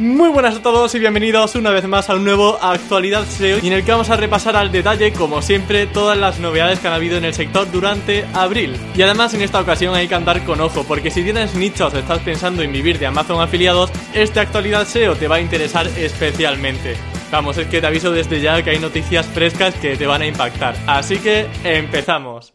Muy buenas a todos y bienvenidos una vez más a un nuevo Actualidad SEO en el que vamos a repasar al detalle, como siempre, todas las novedades que han habido en el sector durante abril. Y además en esta ocasión hay que andar con ojo, porque si tienes nichos o estás pensando en vivir de Amazon afiliados, este Actualidad SEO te va a interesar especialmente. Vamos, es que te aviso desde ya que hay noticias frescas que te van a impactar. Así que empezamos.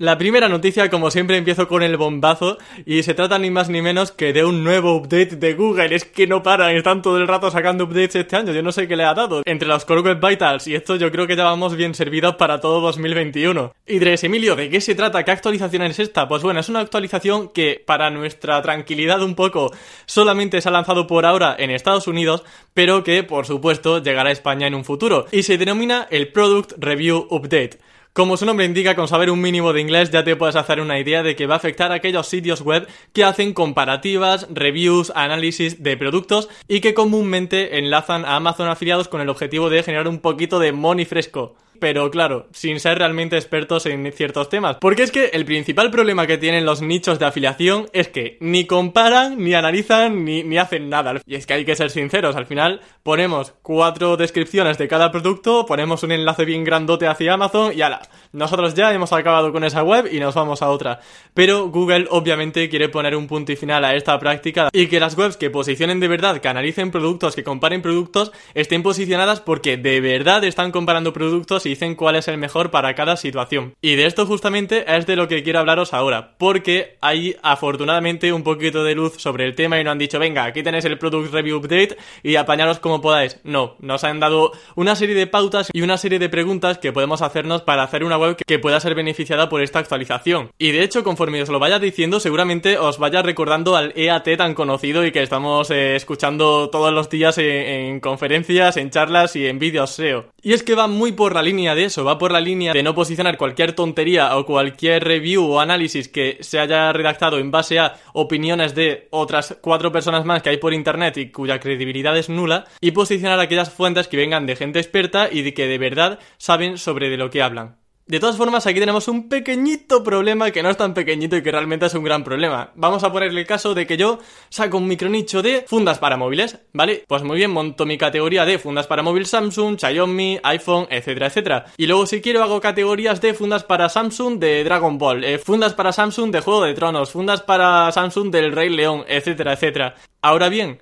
La primera noticia, como siempre, empiezo con el bombazo y se trata ni más ni menos que de un nuevo update de Google. Es que no paran, están todo el rato sacando updates este año, yo no sé qué le ha dado. Entre los Core Vitals y esto yo creo que ya vamos bien servidos para todo 2021. Y Dres, Emilio, ¿de qué se trata? ¿Qué actualización es esta? Pues bueno, es una actualización que para nuestra tranquilidad un poco solamente se ha lanzado por ahora en Estados Unidos, pero que por supuesto llegará a España en un futuro. Y se denomina el Product Review Update. Como su nombre indica, con saber un mínimo de inglés ya te puedes hacer una idea de que va a afectar a aquellos sitios web que hacen comparativas, reviews, análisis de productos y que comúnmente enlazan a Amazon afiliados con el objetivo de generar un poquito de money fresco pero claro, sin ser realmente expertos en ciertos temas. Porque es que el principal problema que tienen los nichos de afiliación es que ni comparan, ni analizan, ni, ni hacen nada. Y es que hay que ser sinceros, al final ponemos cuatro descripciones de cada producto, ponemos un enlace bien grandote hacia Amazon y ala, nosotros ya hemos acabado con esa web y nos vamos a otra. Pero Google obviamente quiere poner un punto y final a esta práctica y que las webs que posicionen de verdad, que analicen productos, que comparen productos, estén posicionadas porque de verdad están comparando productos dicen cuál es el mejor para cada situación. Y de esto justamente es de lo que quiero hablaros ahora, porque hay afortunadamente un poquito de luz sobre el tema y no han dicho, venga, aquí tenéis el Product Review Update y apañaros como podáis. No, nos han dado una serie de pautas y una serie de preguntas que podemos hacernos para hacer una web que pueda ser beneficiada por esta actualización. Y de hecho, conforme os lo vaya diciendo, seguramente os vaya recordando al EAT tan conocido y que estamos eh, escuchando todos los días en conferencias, en charlas y en vídeos SEO. Y es que va muy por la línea de eso, va por la línea de no posicionar cualquier tontería o cualquier review o análisis que se haya redactado en base a opiniones de otras cuatro personas más que hay por internet y cuya credibilidad es nula, y posicionar aquellas fuentes que vengan de gente experta y de que de verdad saben sobre de lo que hablan. De todas formas, aquí tenemos un pequeñito problema que no es tan pequeñito y que realmente es un gran problema. Vamos a ponerle el caso de que yo saco un micronicho de fundas para móviles, ¿vale? Pues muy bien, monto mi categoría de fundas para móvil Samsung, Xiaomi, iPhone, etcétera, etcétera. Y luego si quiero hago categorías de fundas para Samsung de Dragon Ball, eh, fundas para Samsung de Juego de Tronos, fundas para Samsung del Rey León, etcétera, etcétera. Ahora bien,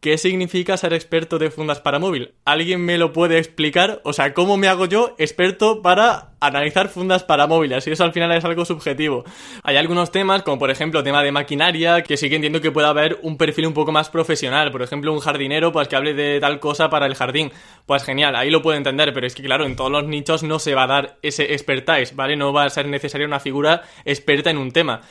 ¿Qué significa ser experto de fundas para móvil? ¿Alguien me lo puede explicar? O sea, ¿cómo me hago yo experto para analizar fundas para móviles? Y eso al final es algo subjetivo. Hay algunos temas, como por ejemplo tema de maquinaria, que sí que entiendo que pueda haber un perfil un poco más profesional. Por ejemplo, un jardinero, pues que hable de tal cosa para el jardín. Pues genial, ahí lo puedo entender, pero es que claro, en todos los nichos no se va a dar ese expertise, ¿vale? No va a ser necesaria una figura experta en un tema.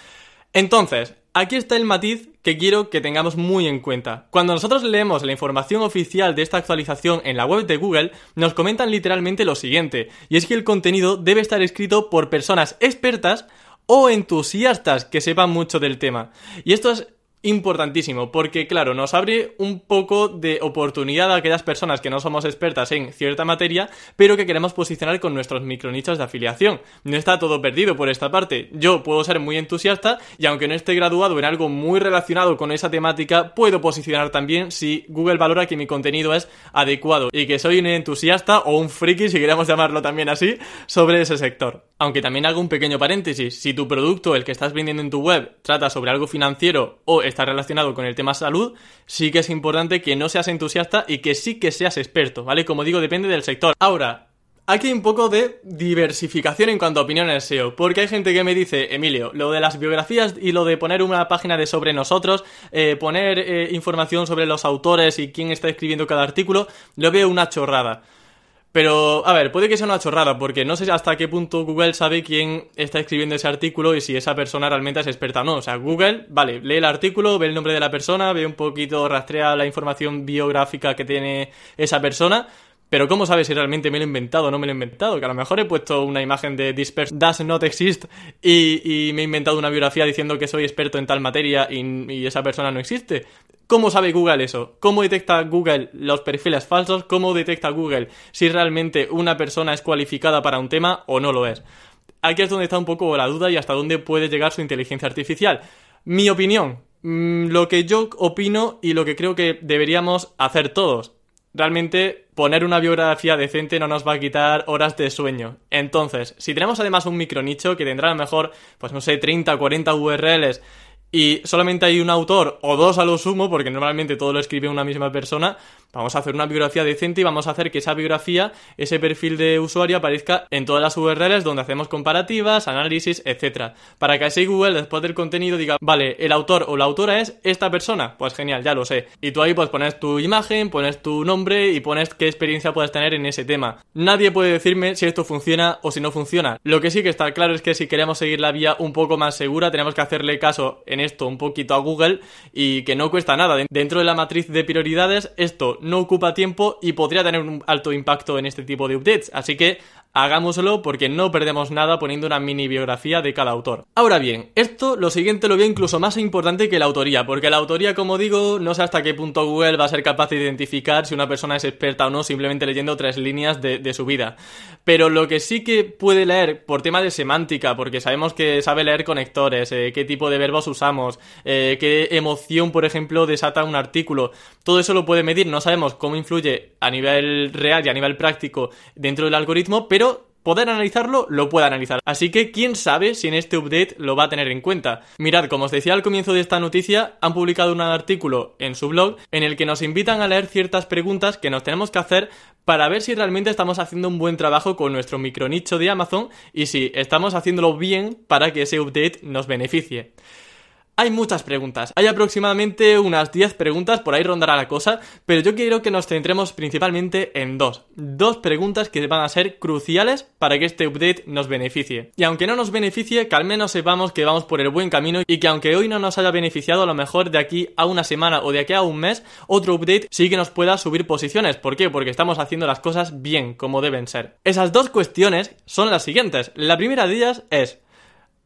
Entonces, aquí está el matiz que quiero que tengamos muy en cuenta. Cuando nosotros leemos la información oficial de esta actualización en la web de Google, nos comentan literalmente lo siguiente, y es que el contenido debe estar escrito por personas expertas o entusiastas que sepan mucho del tema. Y esto es importantísimo, porque claro, nos abre un poco de oportunidad a aquellas personas que no somos expertas en cierta materia, pero que queremos posicionar con nuestros micronichos de afiliación. No está todo perdido por esta parte. Yo puedo ser muy entusiasta y aunque no esté graduado en algo muy relacionado con esa temática, puedo posicionar también si Google valora que mi contenido es adecuado y que soy un entusiasta o un friki, si queremos llamarlo también así, sobre ese sector. Aunque también hago un pequeño paréntesis, si tu producto, el que estás vendiendo en tu web, trata sobre algo financiero o está relacionado con el tema salud, sí que es importante que no seas entusiasta y que sí que seas experto, ¿vale? Como digo, depende del sector. Ahora, Aquí hay un poco de diversificación en cuanto a opiniones SEO, porque hay gente que me dice, Emilio, lo de las biografías y lo de poner una página de sobre nosotros, eh, poner eh, información sobre los autores y quién está escribiendo cada artículo, lo veo una chorrada. Pero, a ver, puede que sea una chorrada, porque no sé hasta qué punto Google sabe quién está escribiendo ese artículo y si esa persona realmente es experta o no. O sea, Google, vale, lee el artículo, ve el nombre de la persona, ve un poquito, rastrea la información biográfica que tiene esa persona, pero ¿cómo sabes si realmente me lo he inventado o no me lo he inventado? Que a lo mejor he puesto una imagen de This does not exist y, me he inventado una biografía diciendo que soy experto en tal materia y esa persona no existe. ¿Cómo sabe Google eso? ¿Cómo detecta Google los perfiles falsos? ¿Cómo detecta Google si realmente una persona es cualificada para un tema o no lo es? Aquí es donde está un poco la duda y hasta dónde puede llegar su inteligencia artificial. Mi opinión, mm, lo que yo opino y lo que creo que deberíamos hacer todos. Realmente poner una biografía decente no nos va a quitar horas de sueño. Entonces, si tenemos además un micronicho que tendrá a lo mejor, pues no sé, 30 o 40 URLs y solamente hay un autor o dos a lo sumo, porque normalmente todo lo escribe una misma persona, vamos a hacer una biografía decente y vamos a hacer que esa biografía, ese perfil de usuario aparezca en todas las URLs donde hacemos comparativas, análisis, etc. Para que así Google después del contenido diga, vale, el autor o la autora es esta persona, pues genial, ya lo sé. Y tú ahí pues pones tu imagen, pones tu nombre y pones qué experiencia puedes tener en ese tema. Nadie puede decirme si esto funciona o si no funciona. Lo que sí que está claro es que si queremos seguir la vía un poco más segura, tenemos que hacerle caso en esto un poquito a Google y que no cuesta nada. Dentro de la matriz de prioridades, esto no ocupa tiempo y podría tener un alto impacto en este tipo de updates. Así que hagámoslo porque no perdemos nada poniendo una mini biografía de cada autor. Ahora bien, esto lo siguiente lo veo incluso más importante que la autoría, porque la autoría, como digo, no sé hasta qué punto Google va a ser capaz de identificar si una persona es experta o no simplemente leyendo tres líneas de, su vida. Pero lo que sí que puede leer por tema de semántica, porque sabemos que sabe leer conectores, eh, qué tipo de verbos usamos, eh, qué emoción, por ejemplo, desata un artículo, todo eso lo puede medir, no sabemos cómo influye a nivel real y a nivel práctico dentro del algoritmo, pero poder analizarlo, lo puede analizar. Así que quién sabe si en este update lo va a tener en cuenta. Mirad, como os decía al comienzo de esta noticia, han publicado un artículo en su blog en el que nos invitan a leer ciertas preguntas que nos tenemos que hacer para ver si realmente estamos haciendo un buen trabajo con nuestro micronicho de Amazon y si estamos haciéndolo bien para que ese update nos beneficie. Hay muchas preguntas. Hay aproximadamente unas 10 preguntas, por ahí rondará la cosa, pero yo quiero que nos centremos principalmente en dos. Dos preguntas que van a ser cruciales para que este update nos beneficie. Y aunque no nos beneficie, que al menos sepamos que vamos por el buen camino y que aunque hoy no nos haya beneficiado, a lo mejor de aquí a una semana o de aquí a un mes, otro update sí que nos pueda subir posiciones. ¿Por qué? Porque estamos haciendo las cosas bien, como deben ser. Esas dos cuestiones son las siguientes. La primera de ellas es...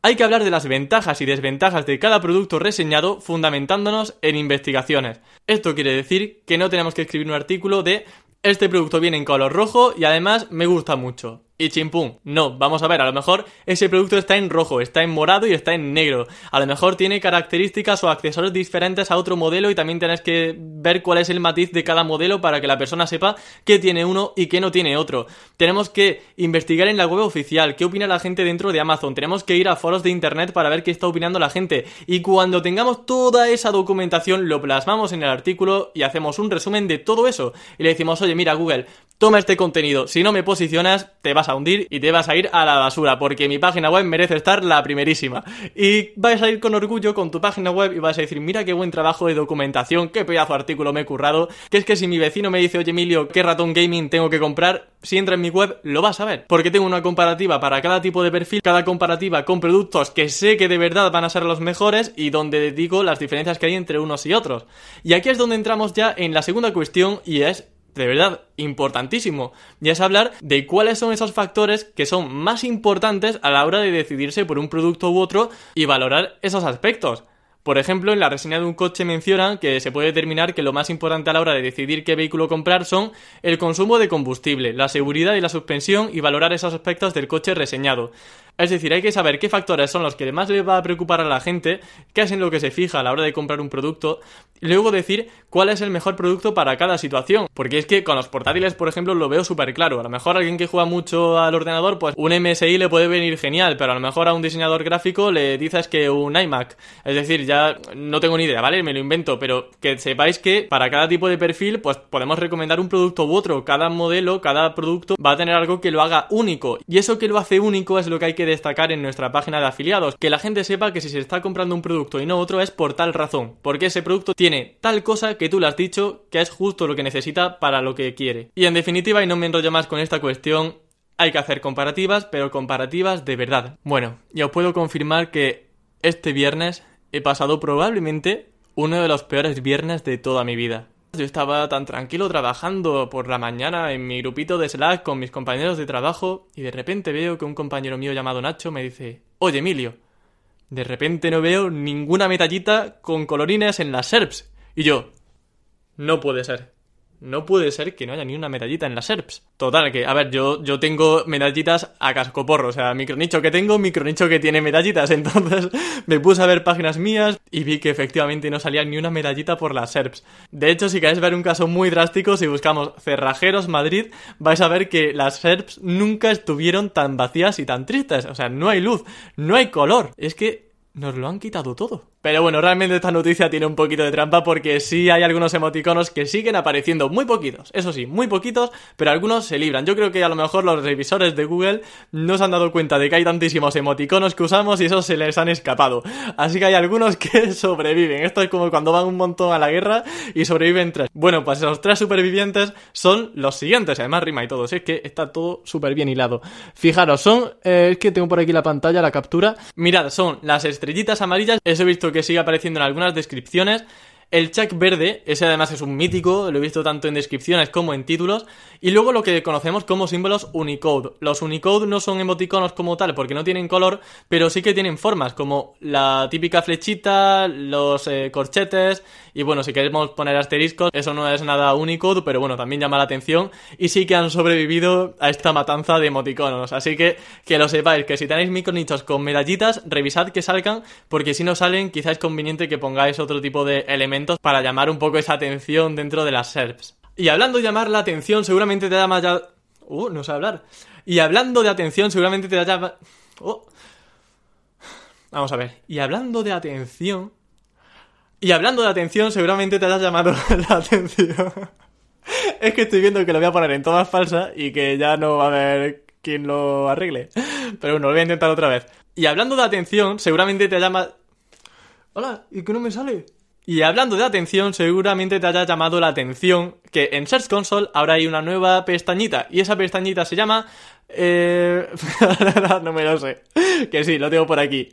Hay que hablar de las ventajas y desventajas de cada producto reseñado fundamentándonos en investigaciones. Esto quiere decir que no tenemos que escribir un artículo de este producto viene en color rojo y además me gusta mucho y chimpum. No, vamos a ver, a lo mejor ese producto está en rojo, está en morado y está en negro. A lo mejor tiene características o accesorios diferentes a otro modelo y también tienes que ver cuál es el matiz de cada modelo para que la persona sepa qué tiene uno y qué no tiene otro. Tenemos que investigar en la web oficial qué opina la gente dentro de Amazon. Tenemos que ir a foros de internet para ver qué está opinando la gente. Y cuando tengamos toda esa documentación, lo plasmamos en el artículo y hacemos un resumen de todo eso. Y le decimos, oye, mira Google, toma este contenido. Si no me posicionas, te vas a y te vas a ir a la basura, porque mi página web merece estar la primerísima. Y vais a ir con orgullo con tu página web y vas a decir, mira qué buen trabajo de documentación, qué pedazo artículo me he currado, que es que si mi vecino me dice, oye Emilio, ¿qué ratón gaming tengo que comprar? Si entra en mi web, lo vas a ver, porque tengo una comparativa para cada tipo de perfil, cada comparativa con productos que sé que de verdad van a ser los mejores y donde digo las diferencias que hay entre unos y otros. Y aquí es donde entramos ya en la segunda cuestión y es de verdad importantísimo, y es hablar de cuáles son esos factores que son más importantes a la hora de decidirse por un producto u otro y valorar esos aspectos. Por ejemplo, en la reseña de un coche mencionan que se puede determinar que lo más importante a la hora de decidir qué vehículo comprar son el consumo de combustible, la seguridad y la suspensión y valorar esos aspectos del coche reseñado. Es decir, hay que saber qué factores son los que más le va a preocupar a la gente, qué es en lo que se fija a la hora de comprar un producto, y luego decir cuál es el mejor producto para cada situación. Porque es que con los portátiles, por ejemplo, lo veo súper claro. A lo mejor alguien que juega mucho al ordenador, pues un MSI le puede venir genial, pero a lo mejor a un diseñador gráfico le dices que un iMac. Es decir, ya no tengo ni idea, ¿vale? Me lo invento, pero que sepáis que para cada tipo de perfil, pues podemos recomendar un producto u otro. Cada modelo, cada producto va a tener algo que lo haga único. Y eso que lo hace único es lo que hay que destacar en nuestra página de afiliados, que la gente sepa que si se está comprando un producto y no otro es por tal razón, porque ese producto tiene tal cosa que tú le has dicho que es justo lo que necesita para lo que quiere. Y en definitiva, y no me enrollo más con esta cuestión, hay que hacer comparativas, pero comparativas de verdad. Bueno, ya os puedo confirmar que este viernes he pasado probablemente uno de los peores viernes de toda mi vida. Yo estaba tan tranquilo trabajando por la mañana en mi grupito de Slack con mis compañeros de trabajo y de repente veo que un compañero mío llamado Nacho me dice, oye Emilio, de repente no veo ninguna metallita con colorines en las SERPs. Y yo, no puede ser. No puede ser que no haya ni una medallita en las SERPs. Total, que, a ver, yo, yo tengo medallitas a cascoporro, o sea, micronicho que tengo, micronicho que tiene medallitas, entonces me puse a ver páginas mías y vi que efectivamente no salía ni una medallita por las SERPs. De hecho, si queréis ver un caso muy drástico, si buscamos Cerrajeros Madrid, vais a ver que las SERPs nunca estuvieron tan vacías y tan tristes, o sea, no hay luz, no hay color, es que nos lo han quitado todo. Pero bueno, realmente esta noticia tiene un poquito de trampa porque sí hay algunos emoticonos que siguen apareciendo, muy poquitos, eso sí, muy poquitos, pero algunos se libran. Yo creo que a lo mejor los revisores de Google no se han dado cuenta de que hay tantísimos emoticonos que usamos y esos se les han escapado. Así que hay algunos que sobreviven. Esto es como cuando van un montón a la guerra y sobreviven tres. Bueno, pues esos tres supervivientes son los siguientes, además rima y todo, es que está todo súper bien hilado. Fijaros, son, eh, es que tengo por aquí la pantalla, la captura. Mirad, son las estrellitas amarillas, eso he visto que sigue apareciendo en algunas descripciones. El check verde, ese además es un mítico, lo he visto tanto en descripciones como en títulos. Y luego lo que conocemos como símbolos Unicode. Los Unicode no son emoticonos como tal porque no tienen color, pero sí que tienen formas, como la típica flechita, los eh, corchetes. Y bueno, si queremos poner asteriscos, eso no es nada Unicode, pero bueno, también llama la atención. Y sí que han sobrevivido a esta matanza de emoticonos. Así que que lo sepáis, que si tenéis micronichos con medallitas, revisad que salgan, porque si no salen, quizás es conveniente que pongáis otro tipo de elementos para llamar un poco esa atención dentro de las SERPs. Y hablando de llamar la atención, seguramente te llama ya... Uh, no sé hablar. Y hablando de atención, seguramente te llama... Oh. Vamos a ver. Y hablando de atención... Y hablando de atención, seguramente te haya llamado la atención. es que estoy viendo que lo voy a poner en todas falsas y que ya no va a haber quien lo arregle. Pero bueno, lo voy a intentar otra vez. Y hablando de atención, seguramente te llama... Hola, ¿y qué no me sale? Y hablando de atención, seguramente te haya llamado la atención que en Search Console ahora hay una nueva pestañita y esa pestañita se llama... Eh... no me lo sé. Que sí, lo tengo por aquí.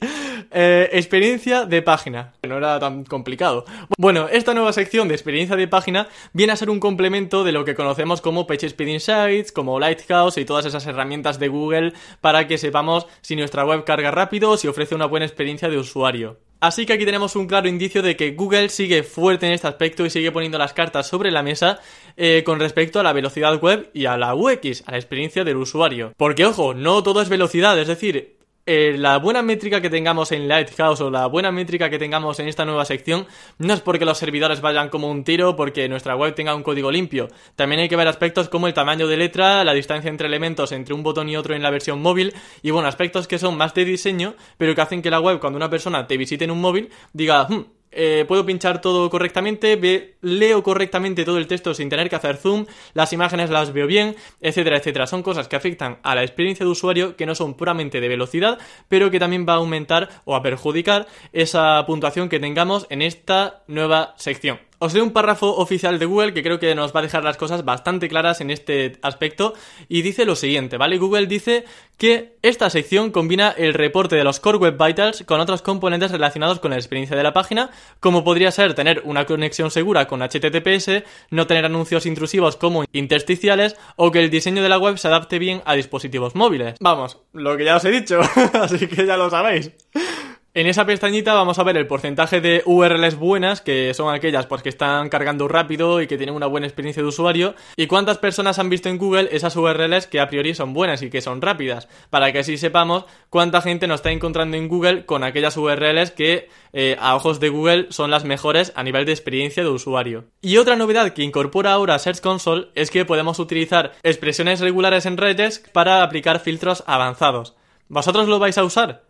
Eh, experiencia de página. No era tan complicado. Bueno, esta nueva sección de experiencia de página viene a ser un complemento de lo que conocemos como PageSpeed Insights, como Lighthouse y todas esas herramientas de Google para que sepamos si nuestra web carga rápido o si ofrece una buena experiencia de usuario. Así que aquí tenemos un claro indicio de que Google sigue fuerte en este aspecto y sigue poniendo las cartas sobre la mesa eh, con respecto a la velocidad web y a la UX, a la experiencia del usuario. Porque ojo, no todo es velocidad, es decir, eh, la buena métrica que tengamos en Lighthouse o la buena métrica que tengamos en esta nueva sección no es porque los servidores vayan como un tiro, porque nuestra web tenga un código limpio. También hay que ver aspectos como el tamaño de letra, la distancia entre elementos entre un botón y otro en la versión móvil y bueno, aspectos que son más de diseño, pero que hacen que la web cuando una persona te visite en un móvil diga, hmm, eh, puedo pinchar todo correctamente, leo correctamente todo el texto sin tener que hacer zoom, las imágenes las veo bien, etcétera, etcétera. Son cosas que afectan a la experiencia de usuario que no son puramente de velocidad, pero que también va a aumentar o a perjudicar esa puntuación que tengamos en esta nueva sección. Os leo un párrafo oficial de Google que creo que nos va a dejar las cosas bastante claras en este aspecto y dice lo siguiente, ¿vale? Google dice que esta sección combina el reporte de los Core Web Vitals con otros componentes relacionados con la experiencia de la página, como podría ser tener una conexión segura con HTTPS, no tener anuncios intrusivos como intersticiales o que el diseño de la web se adapte bien a dispositivos móviles. Vamos, lo que ya os he dicho, así que ya lo sabéis. En esa pestañita vamos a ver el porcentaje de URLs buenas, que son aquellas pues, que están cargando rápido y que tienen una buena experiencia de usuario, y cuántas personas han visto en Google esas URLs que a priori son buenas y que son rápidas, para que así sepamos cuánta gente nos está encontrando en Google con aquellas URLs que eh, a ojos de Google son las mejores a nivel de experiencia de usuario. Y otra novedad que incorpora ahora Search Console es que podemos utilizar expresiones regulares en redes para aplicar filtros avanzados. ¿Vosotros lo vais a usar?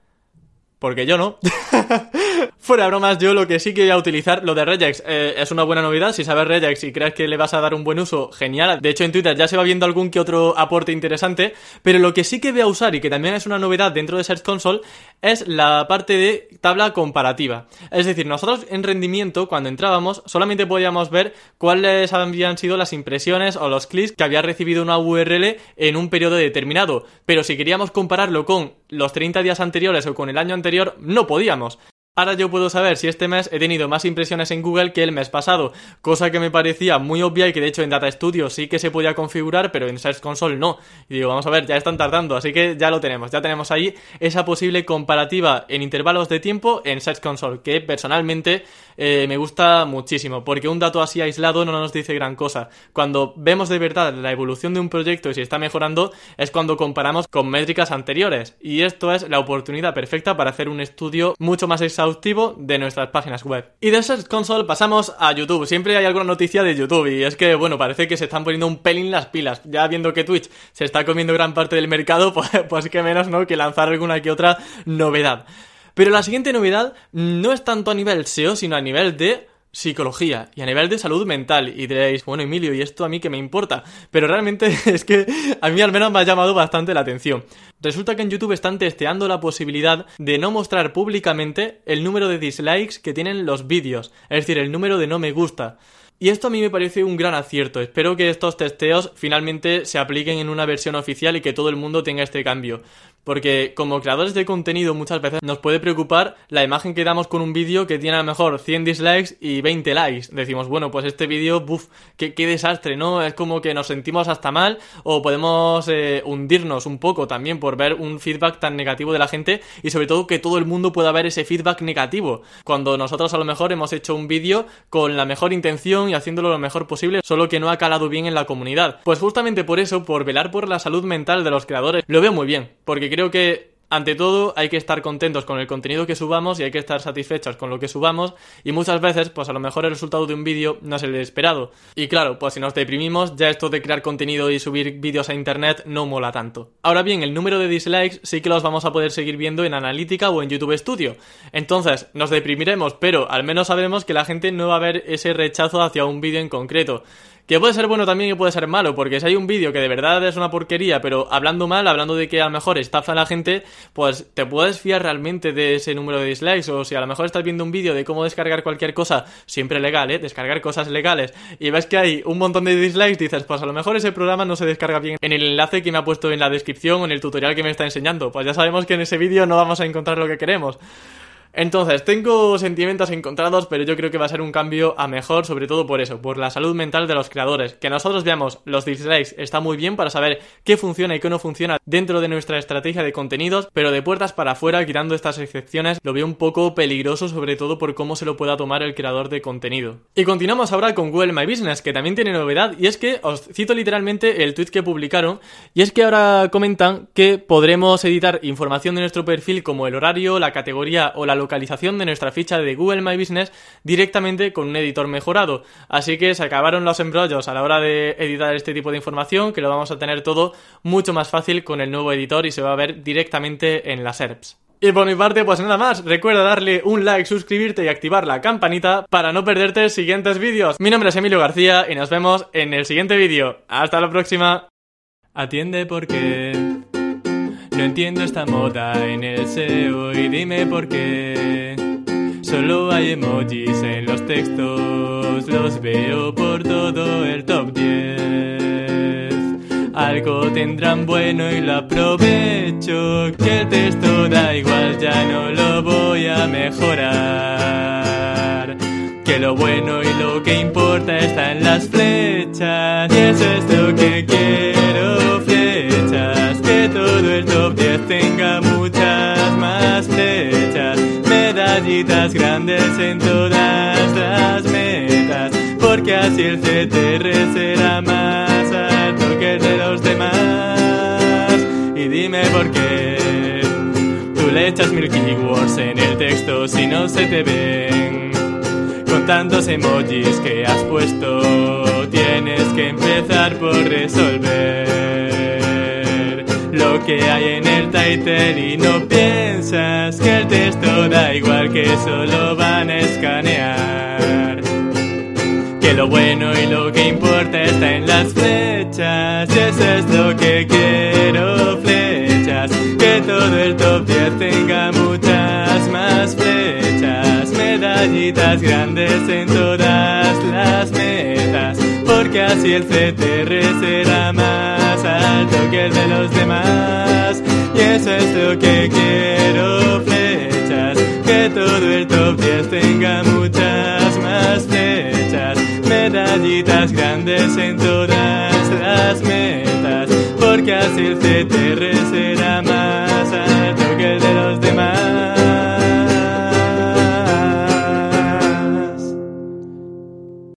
Porque yo no. Fuera bromas, yo lo que sí que voy a utilizar, lo de Regex, eh, es una buena novedad. Si sabes Regex y crees que le vas a dar un buen uso, genial. De hecho, en Twitter ya se va viendo algún que otro aporte interesante. Pero lo que sí que voy a usar y que también es una novedad dentro de Search Console es la parte de tabla comparativa. Es decir, nosotros en rendimiento, cuando entrábamos, solamente podíamos ver cuáles habían sido las impresiones o los clics que había recibido una URL en un periodo determinado. Pero si queríamos compararlo con los 30 días anteriores o con el año anterior, no podíamos. Ahora yo puedo saber si este mes he tenido más impresiones en Google que el mes pasado, cosa que me parecía muy obvia y que de hecho en Data Studio sí que se podía configurar, pero en Search Console no. Y digo, vamos a ver, ya están tardando, así que ya lo tenemos, ya tenemos ahí esa posible comparativa en intervalos de tiempo en Search Console, que personalmente eh, me gusta muchísimo, porque un dato así aislado no nos dice gran cosa. Cuando vemos de verdad la evolución de un proyecto y si está mejorando, es cuando comparamos con métricas anteriores. Y esto es la oportunidad perfecta para hacer un estudio mucho más exhaustivo de nuestras páginas web. Y de Search Console pasamos a YouTube. Siempre hay alguna noticia de YouTube y es que, bueno, parece que se están poniendo un pelín las pilas. Ya viendo que Twitch se está comiendo gran parte del mercado, pues, pues que menos, ¿no? Que lanzar alguna que otra novedad. Pero la siguiente novedad no es tanto a nivel SEO, sino a nivel de psicología y a nivel de salud mental. Y diréis, bueno, Emilio, ¿y esto a mí que me importa? Pero realmente es que a mí al menos me ha llamado bastante la atención. Resulta que en YouTube están testeando la posibilidad de no mostrar públicamente el número de dislikes que tienen los vídeos, es decir, el número de no me gusta. Y esto a mí me parece un gran acierto. Espero que estos testeos finalmente se apliquen en una versión oficial y que todo el mundo tenga este cambio. Porque como creadores de contenido muchas veces nos puede preocupar la imagen que damos con un vídeo que tiene a lo mejor 100 dislikes y 20 likes. Decimos, bueno, pues este vídeo, buf, qué, desastre, ¿no? Es como que nos sentimos hasta mal o podemos eh, hundirnos un poco también por ver un feedback tan negativo de la gente y sobre todo que todo el mundo pueda ver ese feedback negativo. Cuando nosotros a lo mejor hemos hecho un vídeo con la mejor intención y haciéndolo lo mejor posible, solo que no ha calado bien en la comunidad. Pues justamente por eso, por velar por la salud mental de los creadores, lo veo muy bien, porque creo que ante todo hay que estar contentos con el contenido que subamos y hay que estar satisfechos con lo que subamos y muchas veces pues a lo mejor el resultado de un vídeo no es el esperado. Y claro, pues si nos deprimimos ya esto de crear contenido y subir vídeos a internet no mola tanto. Ahora bien, el número de dislikes sí que los vamos a poder seguir viendo en Analítica o en YouTube Studio. Entonces, nos deprimiremos, pero al menos sabemos que la gente no va a ver ese rechazo hacia un vídeo en concreto. Que puede ser bueno también y puede ser malo, porque si hay un vídeo que de verdad es una porquería, pero hablando mal, hablando de que a lo mejor estafa a la gente, pues te puedes fiar realmente de ese número de dislikes. O si a lo mejor estás viendo un vídeo de cómo descargar cualquier cosa, siempre legal, ¿eh? Descargar cosas legales, y ves que hay un montón de dislikes, dices, pues a lo mejor ese programa no se descarga bien en el enlace que me ha puesto en la descripción o en el tutorial que me está enseñando. Pues ya sabemos que en ese vídeo no vamos a encontrar lo que queremos. Entonces, tengo sentimientos encontrados, pero yo creo que va a ser un cambio a mejor, sobre todo por eso, por la salud mental de los creadores. Que nosotros veamos los dislikes está muy bien para saber qué funciona y qué no funciona dentro de nuestra estrategia de contenidos, pero de puertas para afuera, quitando estas excepciones, lo veo un poco peligroso, sobre todo por cómo se lo pueda tomar el creador de contenido. Y continuamos ahora con Google My Business, que también tiene novedad, y es que os cito literalmente el tweet que publicaron, y es que ahora comentan que podremos editar información de nuestro perfil como el horario, la categoría o la localización de nuestra ficha de Google My Business directamente con un editor mejorado. Así que se acabaron los embrollos a la hora de editar este tipo de información, que lo vamos a tener todo mucho más fácil con el nuevo editor y se va a ver directamente en las SERPs. Y por mi parte, pues nada más, recuerda darle un like, suscribirte y activar la campanita para no perderte siguientes vídeos. Mi nombre es Emilio García y nos vemos en el siguiente vídeo. Hasta la próxima. Atiende porque... No entiendo esta moda en el SEO y dime por qué. Solo hay emojis en los textos, los veo por todo el top 10. Algo tendrán bueno y lo aprovecho, que el texto da igual, ya no lo voy a mejorar. Que lo bueno y lo que importa está en las flechas, y eso es lo que quiero, medallitas grandes en todas las metas, porque así el CTR será más alto que el de los demás. Y dime por qué tú le echas mil keywords en el texto si no se te ven. Con tantos emojis que has puesto, tienes que empezar por resolver lo que hay en el title y no piensas que el texto da igual que solo van a escanear. Que lo bueno y lo que importa está en las flechas, eso es lo que quiero, flechas. Que todo el top 10 tenga muchas más flechas, medallitas grandes en todas las porque así el CTR será más alto que el de los demás. Y eso es lo que quiero, flechas, que todo el top 10 tenga muchas más flechas, medallitas grandes en todas las metas, porque así el CTR será más alto que el de los demás.